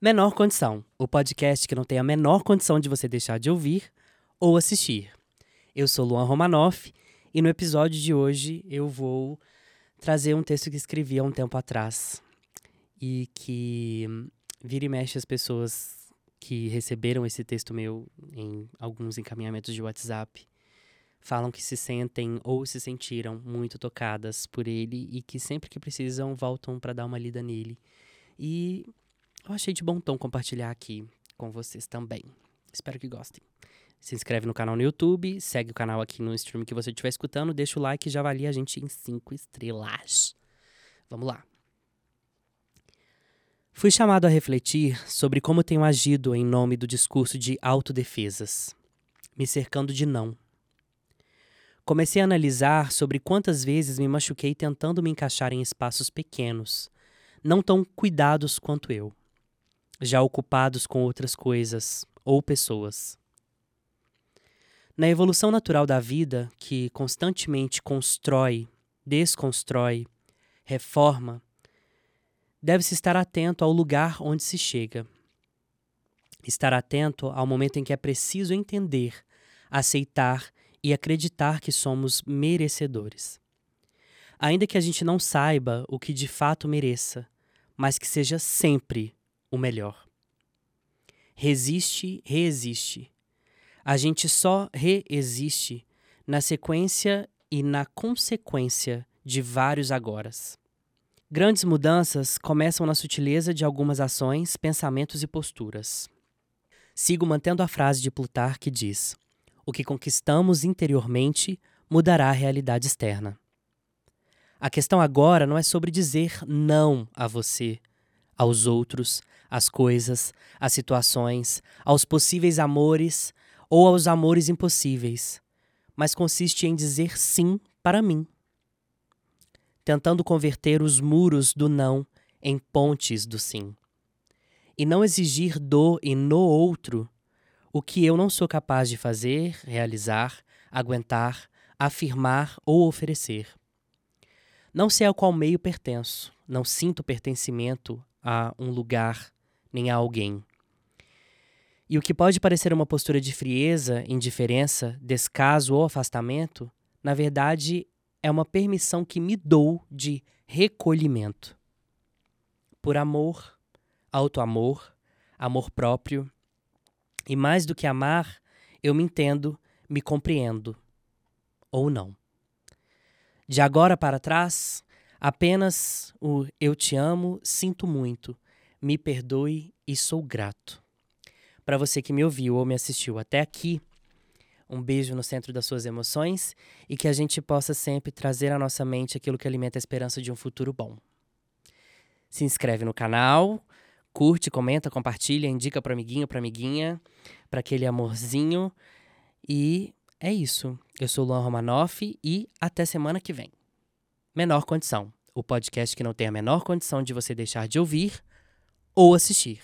Menor Condição, o podcast que não tem a menor condição de você deixar de ouvir ou assistir. Eu sou Luan Romanoff e no episódio de hoje eu vou trazer um texto que escrevi há um tempo atrás e que vira e mexe as pessoas que receberam esse texto meu em alguns encaminhamentos de WhatsApp falam que se sentem ou se sentiram muito tocadas por ele e que sempre que precisam voltam para dar uma lida nele. E eu achei de bom tom compartilhar aqui com vocês também. Espero que gostem. Se inscreve no canal no YouTube, segue o canal aqui no stream que você estiver escutando, deixa o like e já avalia a gente em 5 estrelas. Vamos lá. Fui chamado a refletir sobre como tenho agido em nome do discurso de autodefesas, me cercando de não. Comecei a analisar sobre quantas vezes me machuquei tentando me encaixar em espaços pequenos, não tão cuidados quanto eu já ocupados com outras coisas ou pessoas. Na evolução natural da vida, que constantemente constrói, desconstrói, reforma, deve-se estar atento ao lugar onde se chega. Estar atento ao momento em que é preciso entender, aceitar e acreditar que somos merecedores. Ainda que a gente não saiba o que de fato mereça, mas que seja sempre o melhor. Resiste, reexiste. A gente só reexiste na sequência e na consequência de vários agoras. Grandes mudanças começam na sutileza de algumas ações, pensamentos e posturas. Sigo mantendo a frase de Plutar que diz: O que conquistamos interiormente mudará a realidade externa. A questão agora não é sobre dizer não a você, aos outros, às coisas, às situações, aos possíveis amores ou aos amores impossíveis, mas consiste em dizer sim para mim. Tentando converter os muros do não em pontes do sim. E não exigir do e no outro o que eu não sou capaz de fazer, realizar, aguentar, afirmar ou oferecer. Não sei a qual meio pertenço, não sinto pertencimento a um lugar nem a alguém. E o que pode parecer uma postura de frieza, indiferença, descaso ou afastamento, na verdade é uma permissão que me dou de recolhimento. Por amor, autoamor, amor próprio, e mais do que amar, eu me entendo, me compreendo. Ou não. De agora para trás, apenas o eu te amo, sinto muito me perdoe e sou grato. Para você que me ouviu ou me assistiu até aqui, um beijo no centro das suas emoções e que a gente possa sempre trazer à nossa mente aquilo que alimenta a esperança de um futuro bom. Se inscreve no canal, curte, comenta, compartilha, indica para amiguinho, para amiguinha, para aquele amorzinho. E é isso. Eu sou Luan Romanoff e até semana que vem. Menor Condição, o podcast que não tem a menor condição de você deixar de ouvir ou assistir.